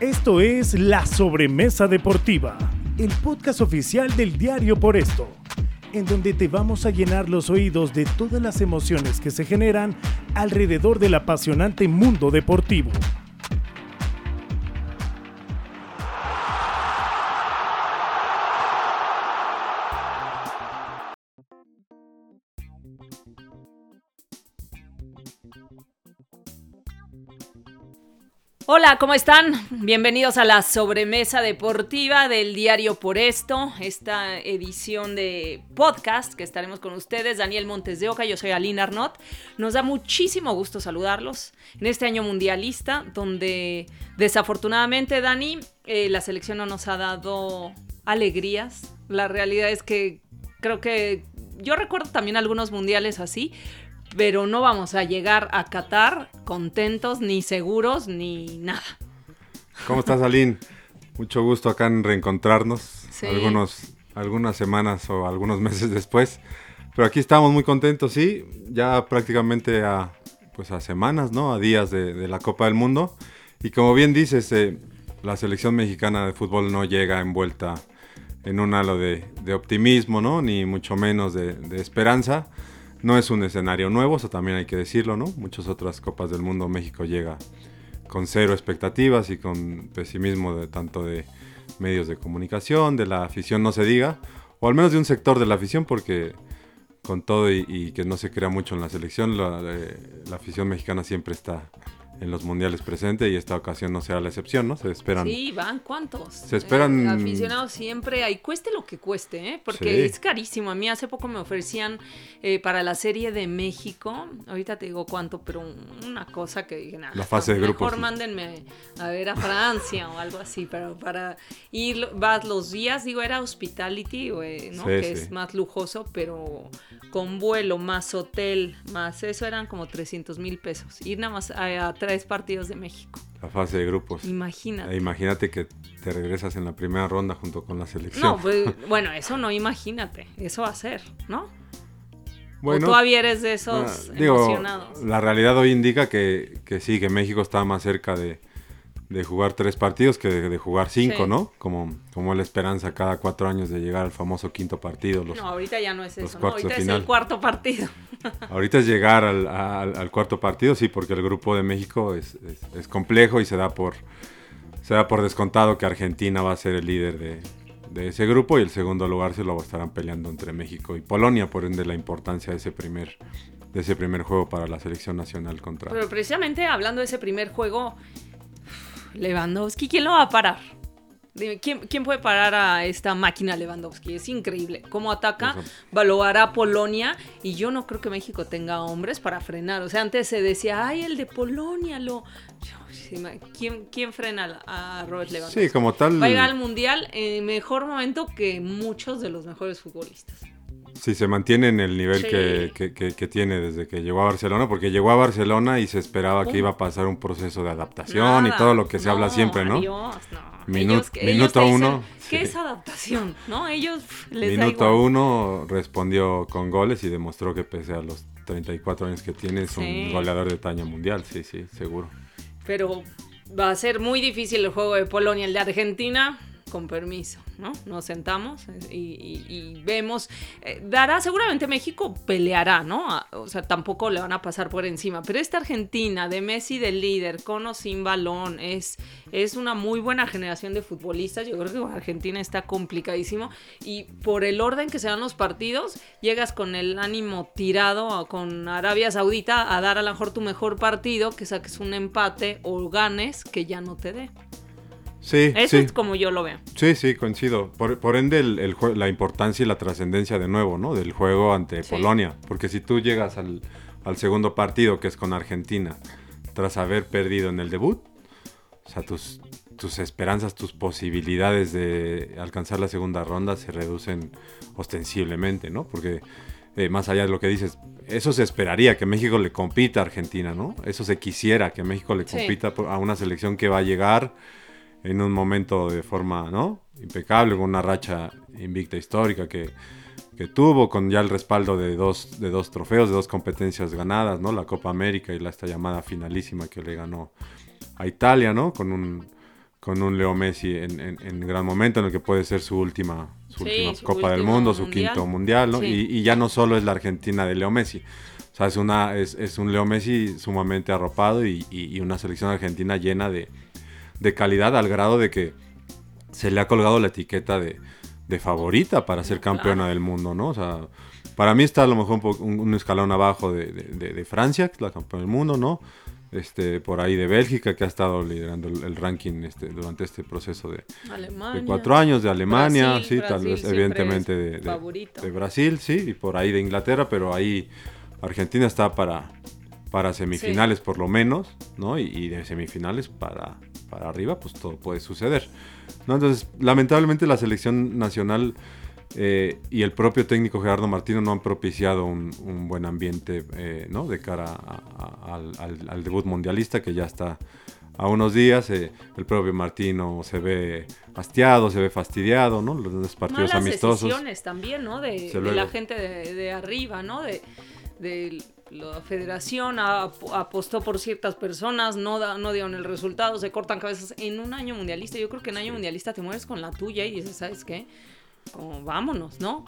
Esto es La Sobremesa Deportiva, el podcast oficial del diario Por Esto, en donde te vamos a llenar los oídos de todas las emociones que se generan alrededor del apasionante mundo deportivo. Hola, ¿cómo están? Bienvenidos a la sobremesa deportiva del diario Por Esto, esta edición de podcast que estaremos con ustedes, Daniel Montes de Oca, yo soy Aline Arnott. Nos da muchísimo gusto saludarlos en este año mundialista, donde desafortunadamente, Dani, eh, la selección no nos ha dado alegrías. La realidad es que creo que yo recuerdo también algunos mundiales así, pero no vamos a llegar a Qatar contentos, ni seguros, ni nada. ¿Cómo estás, Aline? Mucho gusto acá en reencontrarnos algunos, algunas semanas o algunos meses después. Pero aquí estamos muy contentos, sí, ya prácticamente a, pues a semanas, ¿no? A días de, la Copa del Mundo. Y como bien dices, eh, la selección mexicana de fútbol no llega envuelta en un halo de, optimismo, ¿no? Ni mucho menos de, de esperanza no es un escenario nuevo, eso también hay que decirlo, ¿no? Muchas otras copas del mundo México llega con cero expectativas y con pesimismo de tanto de medios de comunicación, de la afición no se diga, o al menos de un sector de la afición, porque con todo y, que no se crea mucho en la selección, la eh, afición mexicana siempre está en los mundiales presentes y esta ocasión no será la excepción, ¿no? Se esperan. Sí, van cuántos. Se esperan. Eh, aficionados siempre, ahí cueste lo que cueste, ¿eh? Porque es carísimo. A mí hace poco me ofrecían eh, para la serie de México, ahorita te digo cuánto, pero una cosa que dije, nada. La fase de grupos. Mejor mándenme a ver a Francia o algo así, pero para ir, vas los días, digo, era hospitality, ¿no? que es más lujoso, pero con vuelo, más hotel, más eso eran como 300 mil pesos. Ir nada más a, a tres partidos de México. La fase de grupos. Imagínate. Imagínate que te regresas en la primera ronda junto con la selección. No, pues, bueno, eso no imagínate. Eso va a ser, ¿no? Bueno, ¿O todavía eres de esos ah, emocionados? La realidad hoy indica que, que sí, que México está más cerca de, de jugar tres partidos que de, jugar cinco, ¿no? Como, como la esperanza cada cuatro años de llegar al famoso quinto partido. no, ahorita ya no es eso, ¿no? ahorita es el cuarto partido. ahorita es llegar al, cuarto partido, sí, porque el grupo de México es, complejo y se da por se da por descontado que Argentina va a ser el líder de, de ese grupo y el segundo lugar se lo estarán peleando entre México y Polonia, por ende la importancia de ese primer de ese primer juego para la selección nacional contra. Pero precisamente hablando de ese primer juego, Lewandowski, ¿quién lo va a parar? ¿quién, puede parar a esta máquina Lewandowski? Es increíble. Cómo ataca, va a Polonia y yo no creo que México tenga hombres para frenar. O sea, antes se decía, ay, el de Polonia lo... ¿Quién, frena a Robert Lewandowski? Sí, como tal... Va a llegar al Mundial en mejor momento que muchos de los mejores futbolistas. Sí, se mantiene en el nivel que, tiene desde que llegó a Barcelona, porque llegó a Barcelona y se esperaba que iba a pasar un proceso de adaptación y todo lo que se habla siempre, ¿no? Adiós, no. minuto uno. ¿Qué es adaptación? ¿No? Ellos les Minuto uno respondió con goles y demostró que pese a los 34 años que tiene es un goleador de talla mundial, sí, sí, seguro. Pero va a ser muy difícil el juego de Polonia, el de Argentina con permiso, ¿no? Nos sentamos y, vemos, eh, dará, seguramente México peleará, ¿no? O sea, tampoco le van a pasar por encima, pero esta Argentina de Messi del líder, con o sin balón, es, es una muy buena generación de futbolistas, yo creo que Argentina está complicadísimo y por el orden que se dan los partidos, llegas con el ánimo tirado con Arabia Saudita a dar a lo mejor tu mejor partido, que saques un empate o ganes que ya no te dé. Sí, Eso es como yo lo veo. Sí, sí, coincido. Por, ende, el, la importancia y la trascendencia de nuevo, ¿no? Del juego ante Polonia. Porque si tú llegas al, segundo partido, que es con Argentina, tras haber perdido en el debut, o sea, tus, tus esperanzas, tus posibilidades de alcanzar la segunda ronda se reducen ostensiblemente, ¿no? Porque eh, más allá de lo que dices, eso se esperaría, que México le compita a Argentina, ¿no? Eso se quisiera, que México le compita a una selección que va a llegar en un momento de forma ¿no? impecable, con una racha invicta histórica que, tuvo, con ya el respaldo de dos, de dos trofeos, de dos competencias ganadas, ¿no? la Copa América y la esta llamada finalísima que le ganó a Italia, ¿no? con, un, con un Leo Messi en, en, gran momento, en el que puede ser su última, su última Copa del Mundo, su quinto mundial, ¿no? Y, ya no solo es la Argentina de Leo Messi. O sea, es, una, es, es un Leo Messi sumamente arropado y, y una selección argentina llena de, de, calidad al grado de que se le ha colgado la etiqueta de, de favorita para ser campeona del mundo, ¿no? O sea, para mí está a lo mejor un, un escalón abajo de, de, Francia, que es la campeona del mundo, ¿no? este, por ahí de Bélgica, que ha estado liderando el, ranking este, durante este proceso de, cuatro años, de Alemania, sí, tal vez evidentemente de, Brasil, sí, y por ahí de Inglaterra, pero ahí Argentina está para, para semifinales por lo menos, ¿no? Y, de semifinales para, para arriba, pues todo puede suceder. ¿no? Entonces, lamentablemente la selección nacional eh, y el propio técnico Gerardo Martino no han propiciado un, buen ambiente eh, ¿no? de cara al, debut mundialista que ya está a unos días. Eh, el propio Martino se ve hastiado, se ve fastidiado, ¿no? Los partidos Malas amistosos. también, ¿no? De, la gente de, arriba, ¿no? De, de la federación apostó por ciertas personas, no, no dieron el resultado, se cortan cabezas en un año mundialista. Yo creo que en año mundialista te mueres con la tuya y dices, ¿sabes qué? como vámonos, ¿no?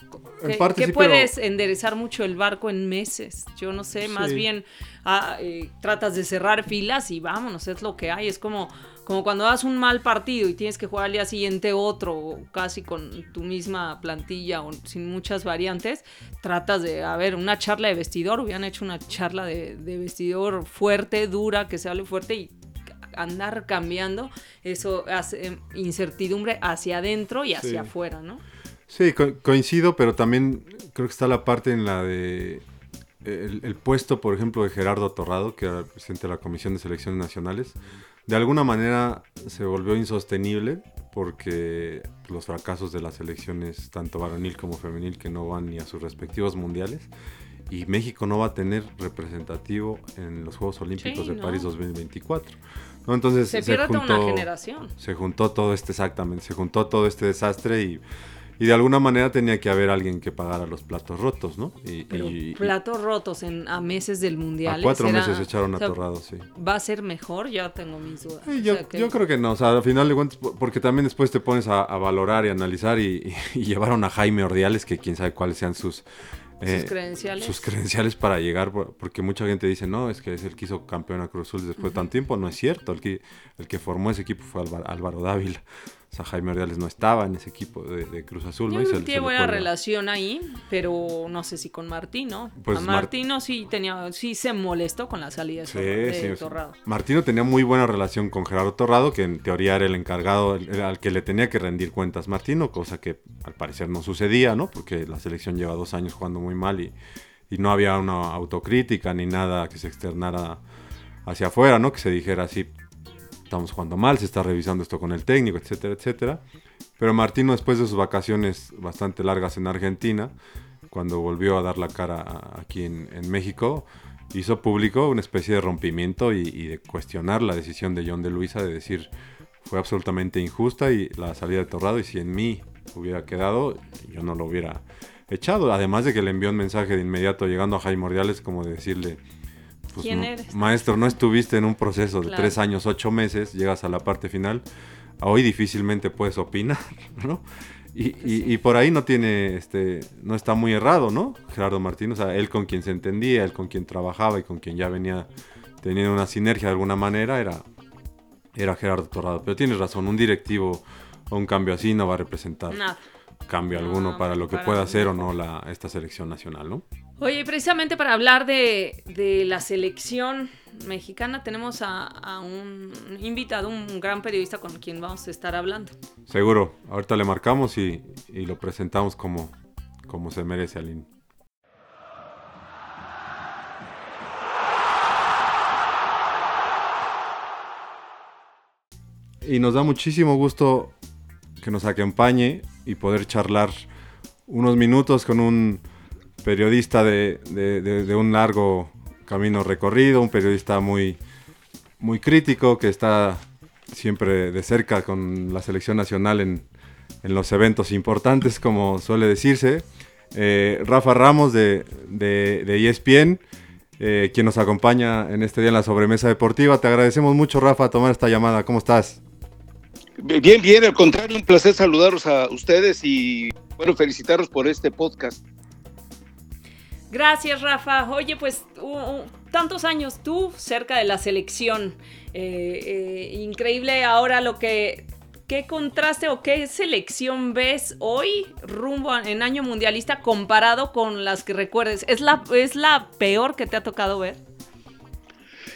¿Qué, puedes enderezar mucho el barco en meses? Yo no sé, más bien ah, eh, tratas de cerrar filas y vámonos, es lo que hay. Es como, como cuando das un mal partido y tienes que jugar al día siguiente otro, casi con tu misma plantilla o sin muchas variantes, tratas de, a ver, una charla de vestidor, hubieran hecho una charla de, vestidor fuerte, dura, que se hable fuerte y andar cambiando, eso hace incertidumbre hacia adentro y hacia afuera, ¿no? Sí, coincido, pero también creo que está la parte en la de el, puesto, por ejemplo, de Gerardo Torrado, que era presidente de la Comisión de Selecciones Nacionales, de alguna manera se volvió insostenible porque los fracasos de las selecciones, tanto varonil como femenil, que no van ni a sus respectivos mundiales, y México no va a tener representativo en los Juegos Olímpicos de París 2024. ¿no? Entonces se, se juntó, una generación. Se juntó todo este, exactamente, se juntó todo este desastre y y de alguna manera tenía que haber alguien que pagara los platos rotos, ¿no? Y, platos rotos en, a meses del mundial. A cuatro meses se echaron atorrados, sí. ¿Va a ser mejor? Ya tengo mis dudas. yo, creo que no, o sea, al final de cuentas, porque también después te pones a, valorar y analizar y, llevaron a Jaime Ordiales, que quién sabe cuáles sean sus... Eh, sus credenciales. Sus credenciales para llegar, porque mucha gente dice, no, es que es el que hizo campeón a Cruz Azul después de tanto tiempo. No es cierto, el que, el que formó ese equipo fue Álvaro Dávila. O sea, Jaime Ordiales no estaba en ese equipo de, Cruz Azul. Yo ¿no? tiene buena relación ahí, pero no sé si con Martino. Pues Martino sí tenía, sí se molestó con la salida de, Torrado. Martino tenía muy buena relación con Gerardo Torrado, que en teoría era el encargado al que le tenía que rendir cuentas Martino, cosa que al parecer no sucedía, ¿no? Porque la selección lleva dos años jugando muy mal y, y no había una autocrítica ni nada que se externara hacia afuera, ¿no? Que se dijera así, estamos jugando mal, se está revisando esto con el técnico, etcétera, etcétera. Pero Martino, después de sus vacaciones bastante largas en Argentina, cuando volvió a dar la cara aquí en, México, hizo público una especie de rompimiento y, de cuestionar la decisión de John de Luisa de decir fue absolutamente injusta y la salida de Torrado y si en mí hubiera quedado, yo no lo hubiera echado. Además de que le envió un mensaje de inmediato llegando a Jaime Ordiales como de decirle pues, ¿Quién eres? Maestro, no estuviste en un proceso de tres años, ocho meses, llegas a la parte final, hoy difícilmente puedes opinar, ¿no? Y, por ahí no tiene, este, no está muy errado, ¿no? Gerardo Martín, o sea, él con quien se entendía, él con quien trabajaba y con quien ya venía teniendo una sinergia de alguna manera, era, era Gerardo Torrado. Pero tienes razón, un directivo o un cambio así no va a representar cambio alguno para lo que pueda hacer o no la, esta selección nacional, ¿no? Oye, precisamente para hablar de, la selección mexicana tenemos a, un invitado, un gran periodista con quien vamos a estar hablando. Seguro, ahorita le marcamos y, lo presentamos como, como se merece, Aline. Y nos da muchísimo gusto que nos acompañe y poder charlar unos minutos con un periodista de, un largo camino recorrido, un periodista muy, muy crítico que está siempre de cerca con la selección nacional en, los eventos importantes, como suele decirse. Eh, Rafa Ramos de, de, ESPN, eh, quien nos acompaña en este día en la sobremesa deportiva. Te agradecemos mucho, Rafa, tomar esta llamada. ¿Cómo estás? Bien, bien, al contrario, un placer saludaros a ustedes y bueno, felicitarlos por este podcast. Gracias, Rafa. Oye, pues tantos años tú cerca de la selección. Eh, eh, increíble ahora lo que ¿Qué contraste o qué selección ves hoy rumbo en año mundialista comparado con las que recuerdes? ¿Es la, es la peor que te ha tocado ver?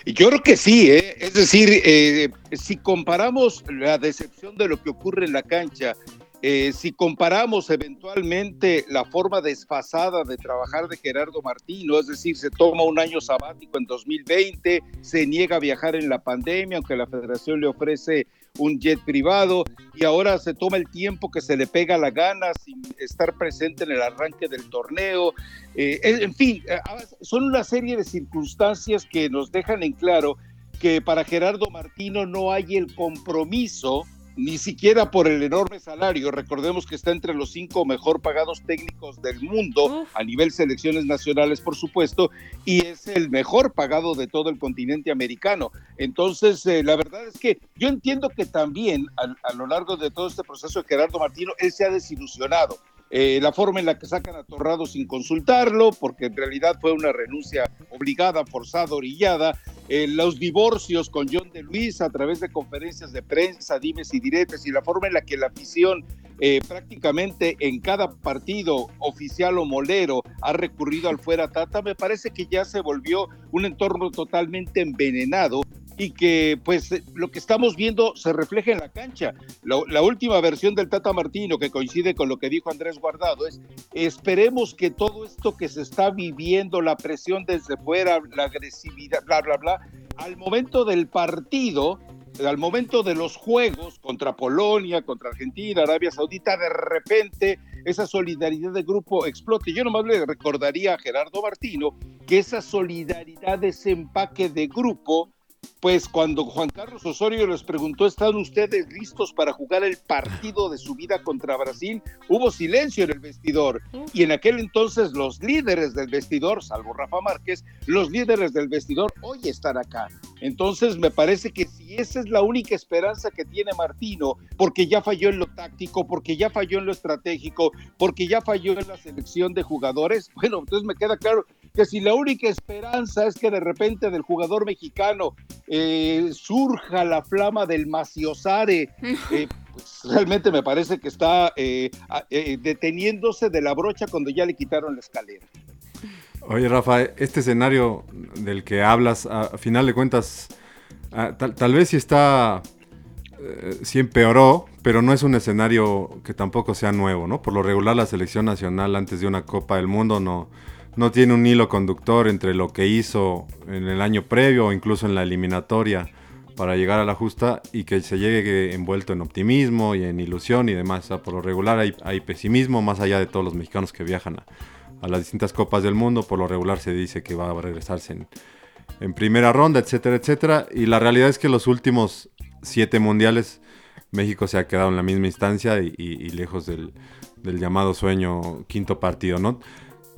Yo creo que sí, ¿eh? es decir, eh, si comparamos la decepción de lo que ocurre en la cancha, eh, si comparamos eventualmente la forma desfasada de trabajar de Gerardo Martino, es decir, se toma un año sabático en 2020, se niega a viajar en la pandemia, aunque la federación le ofrece un jet privado y ahora se toma el tiempo que se le pega la gana sin estar presente en el arranque del torneo. Eh, en fin, eh, son una serie de circunstancias que nos dejan en claro que para Gerardo Martino no hay el compromiso ni siquiera por el enorme salario. Recordemos que está entre los cinco mejor pagados técnicos del mundo, a nivel selecciones nacionales, por supuesto, y es el mejor pagado de todo el continente americano. Entonces, eh, la verdad es que yo entiendo que también a, a lo largo de todo este proceso de Gerardo Martino, él se ha desilusionado eh, la forma en la que sacan a Torrado sin consultarlo, porque en realidad fue una renuncia obligada, forzada, orillada, eh, los divorcios con John de Luis a través de conferencias de prensa, dimes y diretes, y la forma en la que la afición eh, prácticamente en cada partido oficial o molero ha recurrido al fuera Tata, me parece que ya se volvió un entorno totalmente envenenado y que pues lo que estamos viendo se refleja en la cancha. La, última versión del Tata Martino, que coincide con lo que dijo Andrés Guardado, es esperemos que todo esto que se está viviendo, la presión desde fuera, la agresividad, bla, bla, bla, al momento del partido, al momento de los juegos contra Polonia, contra Argentina, Arabia Saudita, de repente esa solidaridad de grupo explote. Yo nomás le recordaría a Gerardo Martino que esa solidaridad, ese empaque de grupo, pues cuando Juan Carlos Osorio les preguntó, ¿están ustedes listos para jugar el partido de su vida contra Brasil? Hubo silencio en el vestidor. Y en aquel entonces los líderes del vestidor, salvo Rafa Márquez, los líderes del vestidor hoy están acá. Entonces me parece que si esa es la única esperanza que tiene Martino, porque ya falló en lo táctico, porque ya falló en lo estratégico, porque ya falló en la selección de jugadores, bueno, entonces me queda claro que si la única esperanza es que de repente del jugador mexicano eh, surja la flama del maciosare, eh, pues realmente me parece que está eh, deteniéndose de la brocha cuando ya le quitaron la escalera. Oye, Rafa, este escenario del que hablas, a final de cuentas, tal, vez sí está, sí empeoró, pero no es un escenario que tampoco sea nuevo, ¿no? Por lo regular la selección nacional antes de una Copa del Mundo no, no tiene un hilo conductor entre lo que hizo en el año previo o incluso en la eliminatoria para llegar a la justa y que se llegue envuelto en optimismo y en ilusión y demás. por lo regular hay, pesimismo más allá de todos los mexicanos que viajan a, las distintas copas del mundo. Por lo regular se dice que va a regresarse en, primera ronda, etcétera, etcétera. Y la realidad es que los últimos siete mundiales México se ha quedado en la misma instancia y, lejos del, llamado sueño quinto partido, ¿no?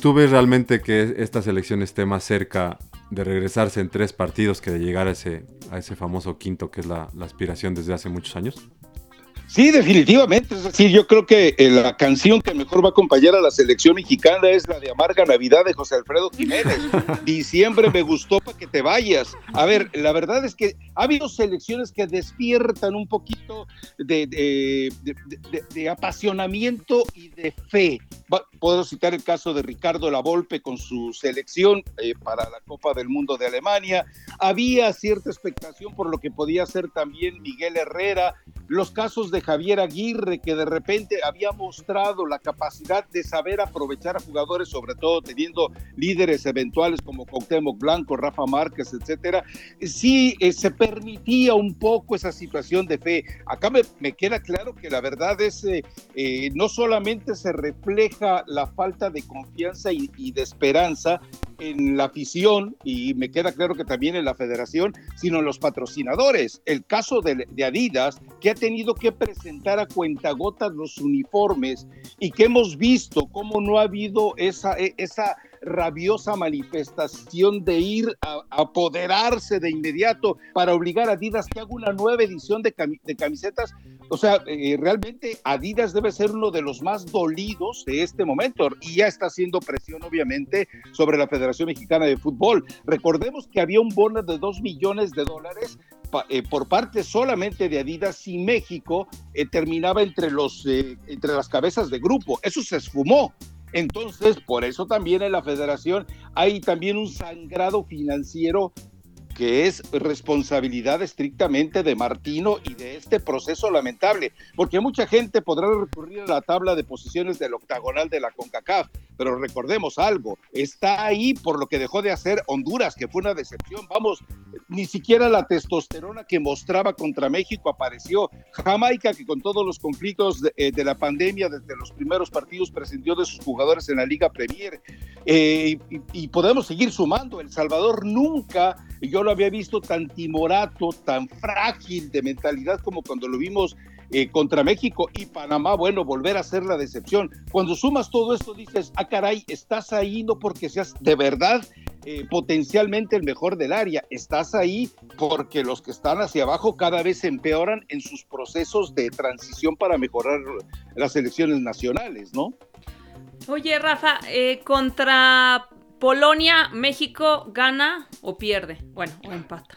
¿Tú ves realmente que esta selección esté más cerca de regresarse en tres partidos que de llegar a ese, a ese famoso quinto que es la aspiración desde hace muchos años? Sí, definitivamente. Es decir, yo creo que eh, la canción que mejor va a acompañar a la selección mexicana es la de Amarga Navidad de José Alfredo Jiménez. Diciembre me gustó para que te vayas. A ver, la verdad es que ha habido selecciones que despiertan un poquito de, de, apasionamiento y de fe. Puedo citar el caso de Ricardo Lavolpe con su selección eh, para la Copa del Mundo de Alemania. Había cierta expectación por lo que podía ser también Miguel Herrera. Los casos de Javier Aguirre, que de repente había mostrado la capacidad de saber aprovechar a jugadores, sobre todo teniendo líderes eventuales como Cuauhtémoc Blanco, Rafa Márquez, etcétera, sí eh, se permitía un poco esa situación de fe. Acá me, queda claro que la verdad es, eh, eh, no solamente se refleja la falta de confianza y, de esperanza en la afición, y me queda claro que también en la federación, sino en los patrocinadores. El caso de, Adidas, que ha tenido que presentar a cuentagotas los uniformes y que hemos visto cómo no ha habido esa, e, esa rabiosa manifestación de ir a, apoderarse de inmediato para obligar a Adidas que haga una nueva edición de, camisetas. O sea, eh, realmente Adidas debe ser uno de los más dolidos de este momento y ya está haciendo presión, obviamente, sobre la Federación Mexicana de Fútbol. Recordemos que había un bono de dos millones de dólares eh, por parte solamente de Adidas y México eh, terminaba entre, los, entre las cabezas de grupo. Eso se esfumó. Entonces, por eso también en la federación hay también un sangrado financiero que es responsabilidad estrictamente de Martino y de este proceso lamentable, porque mucha gente podrá recurrir a la tabla de posiciones del octagonal de la CONCACAF, pero recordemos algo, está ahí por lo que dejó de hacer Honduras, que fue una decepción, vamos, ni siquiera la testosterona que mostraba contra México apareció, Jamaica, que con todos los conflictos de, eh, la pandemia desde los primeros partidos prescindió de sus jugadores en la Liga Premier, eh, y, y podemos seguir sumando, El Salvador nunca yo lo había visto tan timorato, tan frágil de mentalidad como cuando lo vimos eh, contra México y Panamá, bueno, volver a ser la decepción. Cuando sumas todo esto, dices, ah, caray, estás ahí no porque seas de verdad eh, potencialmente el mejor del área, estás ahí porque los que están hacia abajo cada vez empeoran en sus procesos de transición para mejorar las elecciones nacionales, ¿no? Oye, Rafa, eh, contra Polonia, México gana o pierde. Bueno, o empata.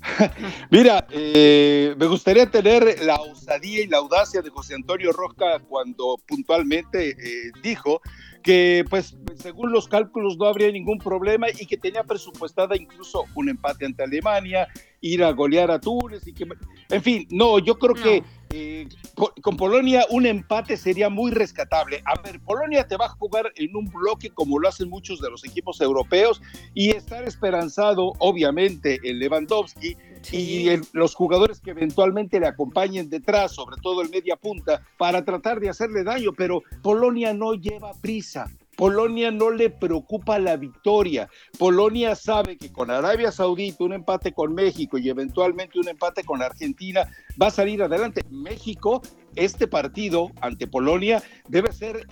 Mira, eh, me gustaría tener la osadía y la audacia de José Antonio Roca cuando puntualmente eh, dijo que pues según los cálculos no habría ningún problema y que tenía presupuestada incluso un empate ante Alemania, ir a golear a Túnez y que, en fin, no, yo creo que eh, con Polonia un empate sería muy rescatable. A ver, Polonia te va a jugar en un bloque como lo hacen muchos de los equipos europeos y estar esperanzado, obviamente, en Lewandowski y los jugadores que eventualmente le acompañen detrás, sobre todo el media punta, para tratar de hacerle daño, pero Polonia no lleva prisa. Polonia no le preocupa la victoria. Polonia sabe que con Arabia Saudita, un empate con México y eventualmente un empate con Argentina, va a salir adelante. México, este partido ante Polonia debe ser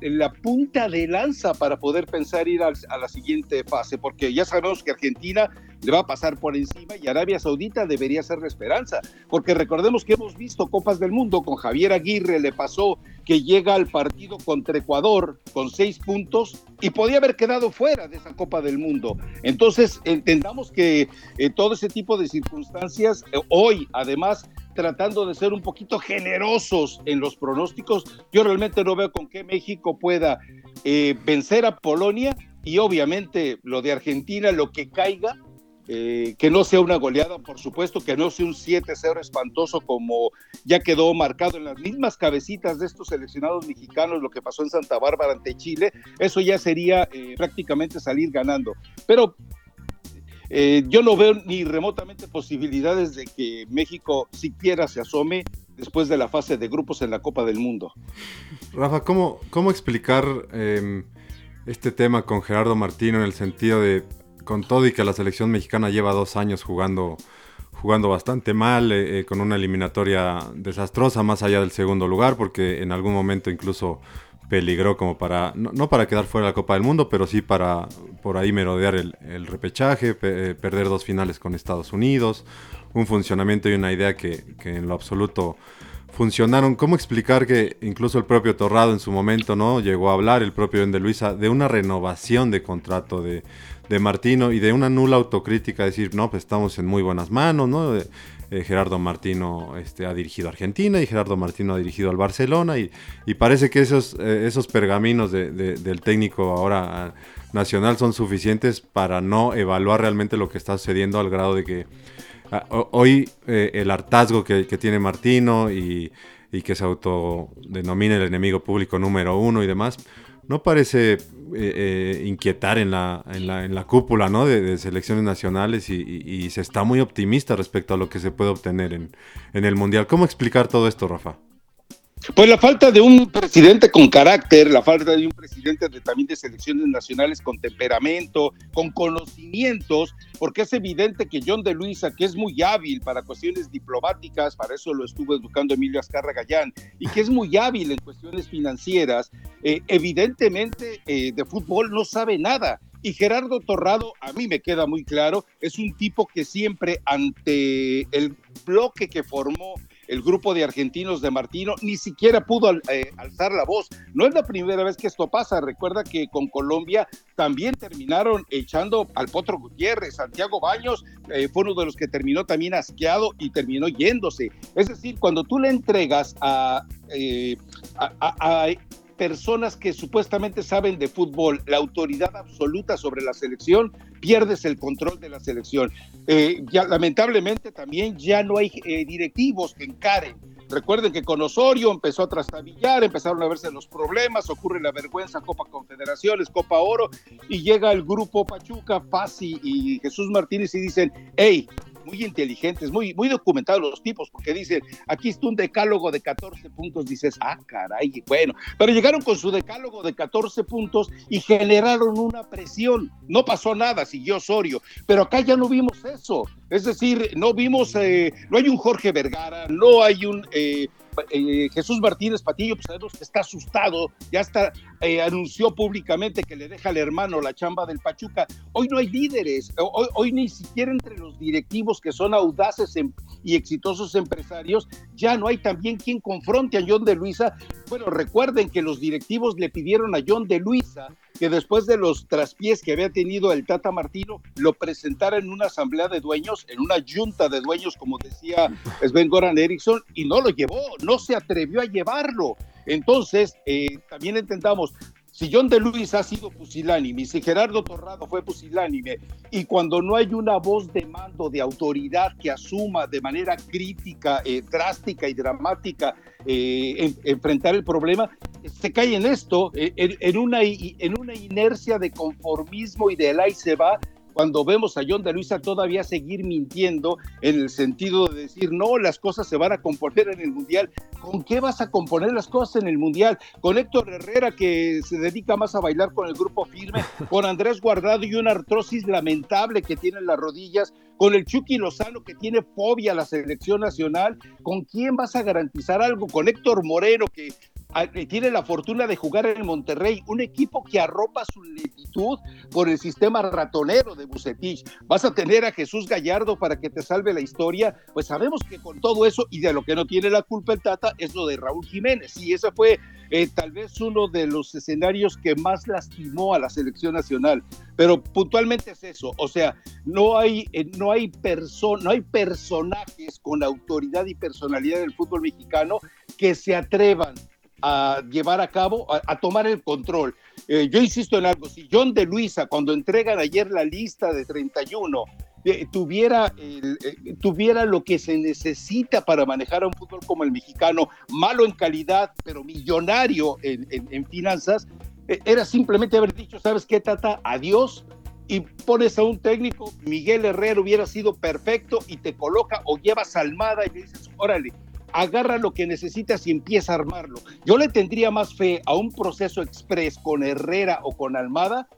la punta de lanza para poder pensar ir a la siguiente fase, porque ya sabemos que Argentina le va a pasar por encima y Arabia Saudita debería ser la esperanza, porque recordemos que hemos visto Copas del Mundo con Javier Aguirre, le pasó que llega al partido contra Ecuador con seis puntos y podía haber quedado fuera de esa Copa del Mundo. Entonces, entendamos que eh, todo ese tipo de circunstancias, eh, hoy además tratando de ser un poquito generosos en los pronósticos, yo realmente no veo con qué México pueda eh, vencer a Polonia y obviamente lo de Argentina, lo que caiga, eh, que no sea una goleada, por supuesto, que no sea un 7-0 espantoso como ya quedó marcado en las mismas cabecitas de estos seleccionados mexicanos, lo que pasó en Santa Bárbara ante Chile, eso ya sería eh, prácticamente salir ganando. Pero eh, yo no veo ni remotamente posibilidades de que México siquiera se asome después de la fase de grupos en la Copa del Mundo. Rafa, ¿cómo, cómo explicar em, este tema con Gerardo Martino en el sentido de con todo y que la selección mexicana lleva dos años jugando, jugando bastante mal, eh, eh, con una eliminatoria desastrosa más allá del segundo lugar, porque en algún momento incluso peligró como para, no, para quedar fuera de la Copa del Mundo, pero sí para por ahí merodear el, repechaje, eh, perder dos finales con Estados Unidos, un funcionamiento y una idea que, en lo absoluto funcionaron. ¿Cómo explicar que incluso el propio Torrado en su momento no llegó a hablar, el propio Ende Luisa, de una renovación de contrato de, de Martino y de una nula autocrítica, decir, no, pues estamos en muy buenas manos, ¿no? Eh, eh, Gerardo Martino este, ha dirigido a Argentina y Gerardo Martino ha dirigido al Barcelona y, parece que esos, eh, esos pergaminos del técnico ahora ah, nacional son suficientes para no evaluar realmente lo que está sucediendo al grado de que ah, hoy el hartazgo que, tiene Martino y, y que se autodenomina el enemigo público número uno y demás, no parece eh, eh, inquietar en la, en, la, en la, cúpula de, selecciones nacionales y, se está muy optimista respecto a lo que se puede obtener en, en, el Mundial. ¿Cómo explicar todo esto, Rafa? Pues la falta de un presidente con carácter, la falta de un presidente de, también de selecciones nacionales con temperamento, con conocimientos, porque es evidente que John de Luisa, que es muy hábil para cuestiones diplomáticas, para eso lo estuvo educando Emilio Azcarra Gallán, y que es muy hábil en cuestiones financieras, eh, evidentemente eh, de fútbol no sabe nada. Y Gerardo Torrado, a mí me queda muy claro, es un tipo que siempre ante el bloque que formó el grupo de argentinos de Martino ni siquiera pudo eh, alzar la voz. No es la primera vez que esto pasa. Recuerda que con Colombia también terminaron echando al Potro Gutiérrez. Santiago Baños eh, fue uno de los que terminó también asqueado y terminó yéndose. Es decir, cuando tú le entregas a, eh, a personas que supuestamente saben de fútbol, la autoridad absoluta sobre la selección, pierdes el control de la selección. Eh, ya, lamentablemente también ya no hay eh, directivos que encaren. Recuerden que con Osorio empezó a trastabillar, empezaron a verse los problemas, ocurre la vergüenza Copa Confederaciones, Copa Oro, y llega el grupo Pachuca, Pasi y Jesús Martínez y dicen, hey, muy inteligentes, muy, muy documentados los tipos, porque dicen, aquí está un decálogo de 14 puntos, dices, ah, caray, bueno, pero llegaron con su decálogo de 14 puntos y generaron una presión, no pasó nada, siguió Osorio, pero acá ya no vimos eso, es decir, no vimos, eh, no hay un Jorge Vergara, no hay un... Eh, eh, Jesús Martínez Patillo, pues sabemos que está asustado, ya está, eh, anunció públicamente que le deja al hermano la chamba del Pachuca. Hoy no hay líderes, hoy, ni siquiera entre los directivos que son audaces em, y exitosos empresarios, ya no hay también quien confronte a John de Luisa. Bueno, recuerden que los directivos le pidieron a John de Luisa que después de los traspiés que había tenido el Tata Martino, lo presentara en una asamblea de dueños, en una junta de dueños, como decía Sven Goran Eriksson, y no lo llevó, no se atrevió a llevarlo. Entonces, eh, también entendamos, si John de Luis ha sido pusilánime, si Gerardo Torrado fue pusilánime, y cuando no hay una voz de mando, de autoridad que asuma de manera crítica, eh, drástica y dramática eh, enfrentar el problema, se cae en esto, en, una, en una inercia de conformismo y de ahí se va, cuando vemos a John de Luisa todavía seguir mintiendo en el sentido de decir, no, las cosas se van a componer en el Mundial. ¿Con qué vas a componer las cosas en el Mundial? Con Héctor Herrera, que se dedica más a bailar con el grupo firme, con Andrés Guardado y una artrosis lamentable que tiene en las rodillas, con el Chucky Lozano, que tiene fobia a la selección nacional. ¿Con quién vas a garantizar algo? Con Héctor Moreno, que tiene la fortuna de jugar en Monterrey, un equipo que arropa su lentitud por el sistema ratonero de Bucetich. Vas a tener a Jesús Gallardo para que te salve la historia. Pues sabemos que con todo eso, y de lo que no tiene la culpa el Tata, es lo de Raúl Jiménez. Y ese fue eh, tal vez uno de los escenarios que más lastimó a la selección nacional. Pero puntualmente es eso. O sea, no hay, eh, no hay, no hay personajes con autoridad y personalidad del fútbol mexicano que se atrevan a llevar a cabo, a, tomar el control. Eh, yo insisto en algo, si John de Luisa, cuando entregan ayer la lista de 31, eh, tuviera, eh, tuviera lo que se necesita para manejar a un fútbol como el mexicano, malo en calidad, pero millonario en, en finanzas, era simplemente haber dicho, ¿sabes qué, Tata? Adiós, y pones a un técnico, Miguel Herrera hubiera sido perfecto y te coloca o llevas Almada y le dices, órale, agarra lo que necesitas y empieza a armarlo. Yo le tendría más fe a un proceso express con Herrera o con Almada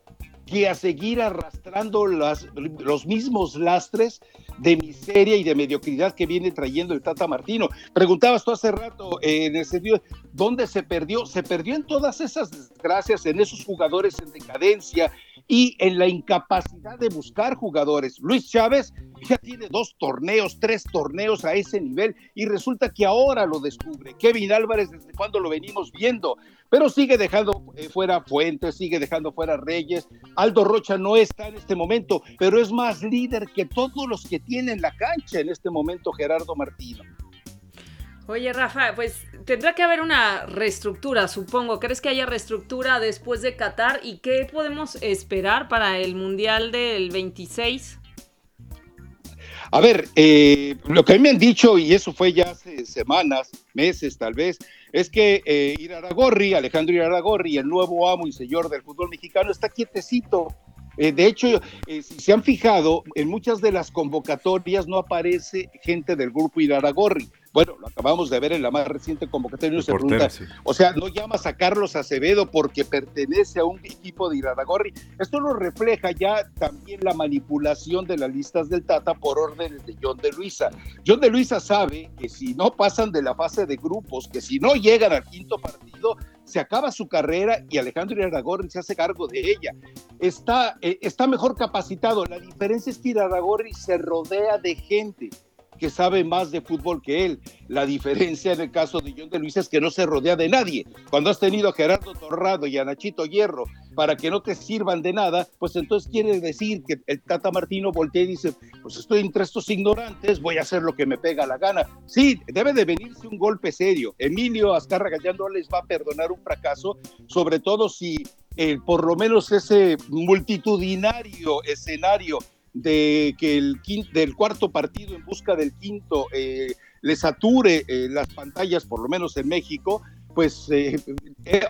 que a seguir arrastrando las, los mismos lastres de miseria y de mediocridad que viene trayendo el Tata Martino. Preguntabas tú hace rato eh, en el sentido, ¿dónde se perdió? Se perdió en todas esas desgracias, en esos jugadores en decadencia, y en la incapacidad de buscar jugadores. Luis Chávez ya tiene dos torneos, tres torneos a ese nivel y resulta que ahora lo descubre. Kevin Álvarez, desde cuando lo venimos viendo, pero sigue dejando eh, fuera Fuentes, sigue dejando fuera Reyes. Aldo Rocha no está en este momento, pero es más líder que todos los que tienen la cancha en este momento Gerardo Martino. Oye, Rafa, pues tendrá que haber una reestructura, supongo. ¿Crees que haya reestructura después de Qatar? ¿Y qué podemos esperar para el Mundial del 26? A ver, eh, lo que a mí me han dicho, y eso fue ya hace semanas, meses tal vez, es que eh, Iraragorri, Alejandro Iraragorri, el nuevo amo y señor del fútbol mexicano, está quietecito. Eh, de hecho, si se han fijado, en muchas de las convocatorias no aparece gente del grupo Iraragorri Bueno, lo acabamos de ver en la más reciente convocatoria. Se pregunta, O sea, no llamas a Carlos Acevedo porque pertenece a un equipo de Iraragorri. Esto lo refleja ya también la manipulación de las listas del Tata por órdenes de John de Luisa. John de Luisa sabe que si no pasan de la fase de grupos, que si no llegan al quinto partido, se acaba su carrera y Alejandro Iraragorri se hace cargo de ella. Está, eh, está mejor capacitado. La diferencia es que Iraragorri se rodea de gente que sabe más de fútbol que él. La diferencia en el caso de John de Luis es que no se rodea de nadie. Cuando has tenido a Gerardo Torrado y a Nachito Hierro para que no te sirvan de nada, pues entonces quiere decir que el Tata Martino voltea y dice, pues estoy entre estos ignorantes, voy a hacer lo que me pega la gana. Sí, debe de venirse un golpe serio. Emilio Azcárraga ya no les va a perdonar un fracaso, sobre todo si eh, por lo menos ese multitudinario escenario de que el del cuarto partido en busca del quinto eh, le sature eh, las pantallas, por lo menos en México, pues eh,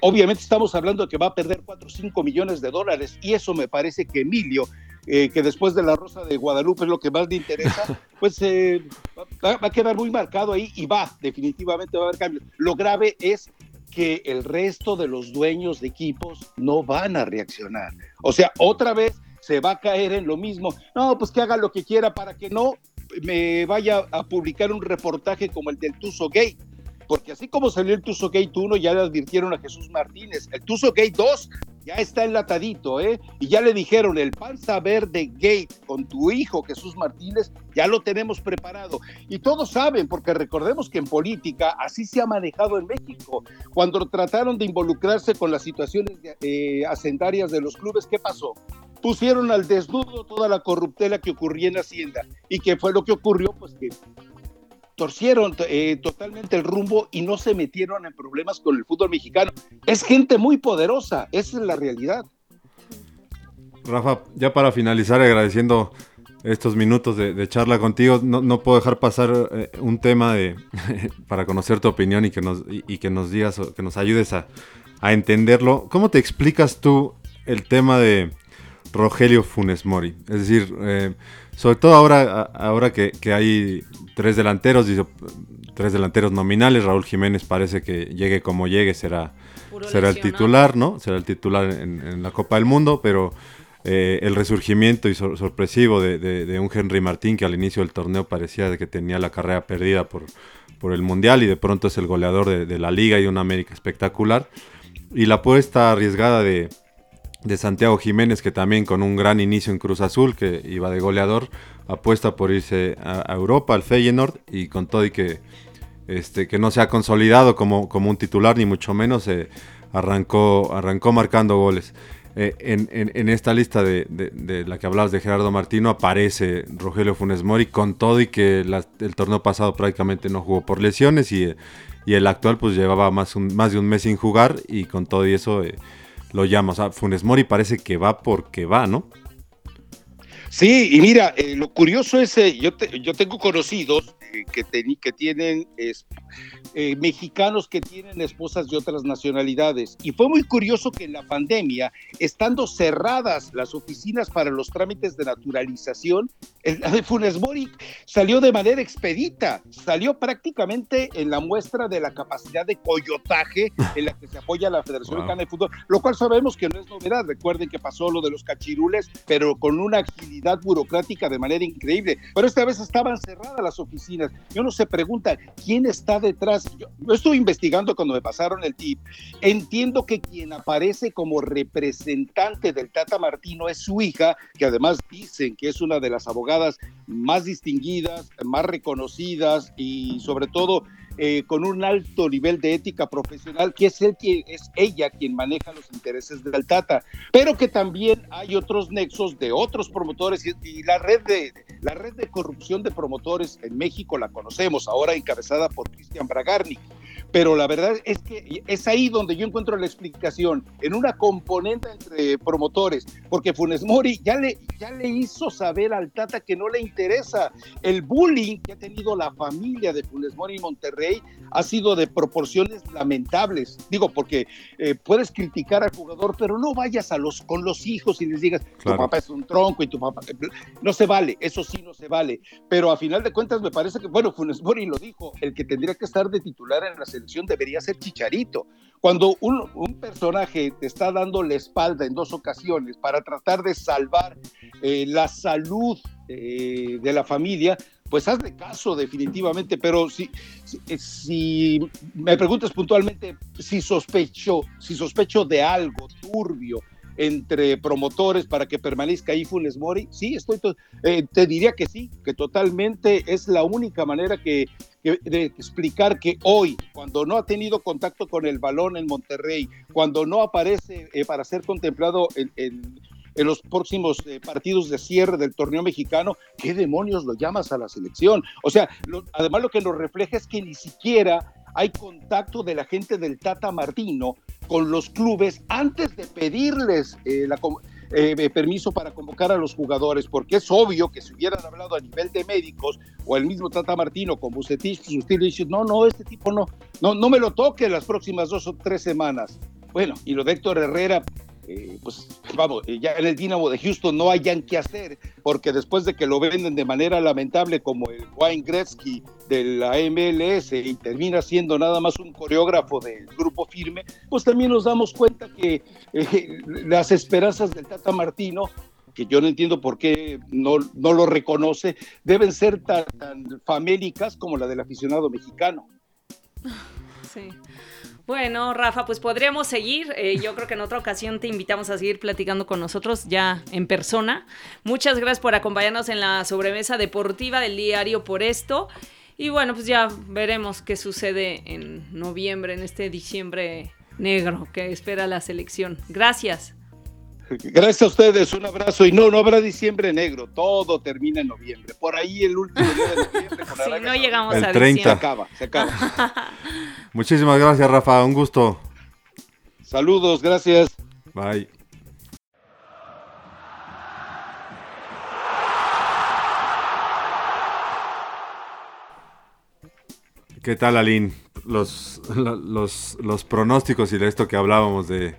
obviamente estamos hablando de que va a perder 4 o 5 millones de dólares y eso me parece que Emilio, que después de la Rosa de Guadalupe es lo que más le interesa, pues va, va, a quedar muy marcado ahí y va, definitivamente va a haber cambios. Lo grave es que el resto de los dueños de equipos no van a reaccionar. O sea, otra vez se va a caer en lo mismo. No, pues que haga lo que quiera para que no me vaya a publicar un reportaje como el del Tuso Gate. Porque así como salió el Tuso Gate 1, ya le advirtieron a Jesús Martínez. El Tuso Gate 2 ya está enlatadito, ¿eh? Y ya le dijeron, el panza verde Gate con tu hijo Jesús Martínez, ya lo tenemos preparado. Y todos saben, porque recordemos que en política así se ha manejado en México. Cuando trataron de involucrarse con las situaciones eh, hacendarias de los clubes, ¿qué pasó? Pusieron al desnudo toda la corruptela que ocurría en Hacienda. ¿Y qué fue lo que ocurrió? Pues que torcieron eh, totalmente el rumbo y no se metieron en problemas con el fútbol mexicano. Es gente muy poderosa, esa es la realidad. Rafa, ya para finalizar, agradeciendo estos minutos de, charla contigo, no, puedo dejar pasar eh, un tema de, para conocer tu opinión y que nos, y, que nos digas, que nos ayudes a entenderlo. ¿Cómo te explicas tú el tema de Rogelio Funes Mori. Es decir, eh, sobre todo ahora, ahora que, hay tres delanteros, tres delanteros nominales, Raúl Jiménez parece que llegue como llegue, será, será el titular, ¿no? Será el titular en, la Copa del Mundo, pero eh, el resurgimiento y sorpresivo de, un Henry Martín que al inicio del torneo parecía de que tenía la carrera perdida por, por el Mundial y de pronto es el goleador de, de la liga y una América espectacular. Y la apuesta arriesgada de, de Santiago Jiménez, que también con un gran inicio en Cruz Azul, que iba de goleador, apuesta por irse a, Europa, al Feyenoord, y con todo y que, este, que no se ha consolidado como, como un titular, ni mucho menos, eh, arrancó, arrancó marcando goles. Eh, en, esta lista de, la que hablabas de Gerardo Martino aparece Rogelio Funes Mori con todo y que el torneo pasado prácticamente no jugó por lesiones y, y el actual pues llevaba más, un, más de un mes sin jugar y con todo y eso... Eh, lo llama. O sea, Funes Mori parece que va porque va, ¿no? Sí, y mira, eh, lo curioso es, eh, yo, yo tengo conocidos eh, que, que tienen mexicanos que tienen esposas de otras nacionalidades. Y fue muy curioso que en la pandemia, estando cerradas las oficinas para los trámites de naturalización, el de Funes Mori salió de manera expedita, salió prácticamente en la muestra de la capacidad de coyotaje en la que se apoya la Federación Mexicana de Fútbol, lo cual sabemos que no es novedad. Recuerden que pasó lo de los cachirules, pero con una agilidad burocrática de manera increíble. Pero esta vez estaban cerradas las oficinas. Y uno se pregunta, ¿quién está detrás? Yo, yo estuve investigando cuando me pasaron el tip. Entiendo que quien aparece como representante del Tata Martino es su hija, que además dicen que es una de las abogadas más distinguidas, más reconocidas y sobre todo eh, con un alto nivel de ética profesional, que es, el, que es ella quien maneja los intereses del Tata, pero que también hay otros nexos de otros promotores y, la, red de, la red de corrupción de promotores en México la conocemos, ahora encabezada por Cristian Bragarni. Pero la verdad es que es ahí donde yo encuentro la explicación, en una componente entre promotores, porque Funes Mori ya le, ya le hizo saber al Tata que no le interesa. El bullying que ha tenido la familia de Funes Mori y Monterrey ha sido de proporciones lamentables. Digo, porque eh, puedes criticar al jugador, pero no vayas a los, con los hijos y les digas, tu papá es un tronco y tu papá... No se vale, eso sí no se vale. Pero a final de cuentas me parece que, bueno, Funes Mori lo dijo, el que tendría que estar de titular en la selección debería ser Chicharito. Cuando un, un personaje te está dando la espalda en dos ocasiones para tratar de salvar eh, la salud eh, de la familia, pues hazle caso definitivamente, pero si, si, si, me preguntas puntualmente si sospecho, si sospecho de algo turbio entre promotores para que permanezca ahí Funes Mori, sí, estoy eh, te diría que sí, que totalmente es la única manera que, de explicar que hoy, cuando no ha tenido contacto con el balón en Monterrey, cuando no aparece eh, para ser contemplado en, en en los próximos eh, partidos de cierre del torneo mexicano, ¿qué demonios lo llamas a la selección? O sea, lo, además lo que nos refleja es que ni siquiera hay contacto de la gente del Tata Martino con los clubes antes de pedirles eh, la, eh, permiso para convocar a los jugadores, porque es obvio que si hubieran hablado a nivel de médicos o el mismo Tata Martino con Bucetich, usted le dice, no, no, este tipo no, no, no me lo toque las próximas dos o tres semanas. Bueno, y lo de Héctor Herrera, eh, pues vamos, eh, ya en el Dinamo de Houston no hayan que hacer, porque después de que lo venden de manera lamentable como el Wayne Gretzky de la MLS y termina siendo nada más un coreógrafo del grupo firme, pues también nos damos cuenta que eh, las esperanzas del Tata Martino que yo no entiendo por qué no, no lo reconoce, deben ser tan, tan famélicas como la del aficionado mexicano. Sí. Bueno, Rafa, pues podríamos seguir. Eh, yo creo que en otra ocasión te invitamos a seguir platicando con nosotros ya en persona. Muchas gracias por acompañarnos en la sobremesa deportiva del diario por esto. Y bueno, pues ya veremos qué sucede en noviembre, en este diciembre negro que espera la selección. Gracias. Gracias a ustedes, un abrazo. Y no, no habrá diciembre negro, todo termina en noviembre. Por ahí el último día de noviembre. sí, no llegamos el a 30. diciembre. Se acaba, se acaba. Muchísimas gracias, Rafa. Un gusto. Saludos, gracias. Bye. ¿Qué tal, Aline? Los, los, los pronósticos y de esto que hablábamos de,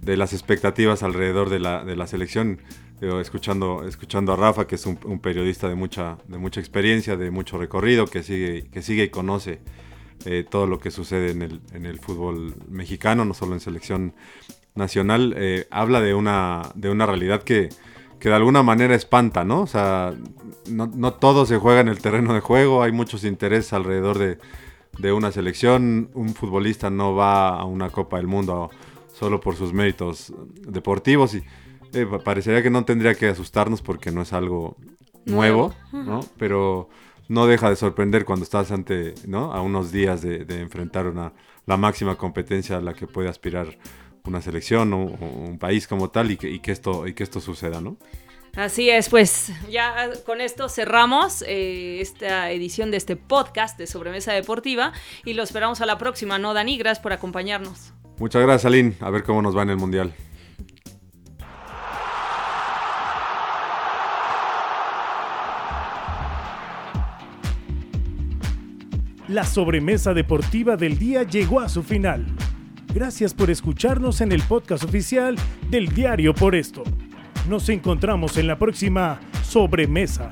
de las expectativas alrededor de la, de la selección. Escuchando, escuchando a Rafa, que es un, un, periodista de mucha, de mucha experiencia, de mucho recorrido, que sigue, que sigue y conoce eh, todo lo que sucede en el, en el, fútbol mexicano, no solo en selección nacional, eh, habla de una, de una realidad que, que, de alguna manera espanta, ¿no? O sea, no, no, todo se juega en el terreno de juego, hay muchos intereses alrededor de, de una selección, un futbolista no va a una Copa del Mundo solo por sus méritos deportivos y eh, parecería que no tendría que asustarnos porque no es algo nuevo, ¿no? Pero no deja de sorprender cuando estás ante, ¿no? A unos días de, de enfrentar una, la máxima competencia a la que puede aspirar una selección o, o un país como tal y que, y que, esto, y que esto suceda, ¿no? Así es, pues ya con esto cerramos eh, esta edición de este podcast de Sobremesa Deportiva y lo esperamos a la próxima, ¿no, Dani? Gracias por acompañarnos. Muchas gracias, Aline. A ver cómo nos va en el Mundial. La sobremesa deportiva del día llegó a su final. Gracias por escucharnos en el podcast oficial del Diario por esto. Nos encontramos en la próxima sobremesa.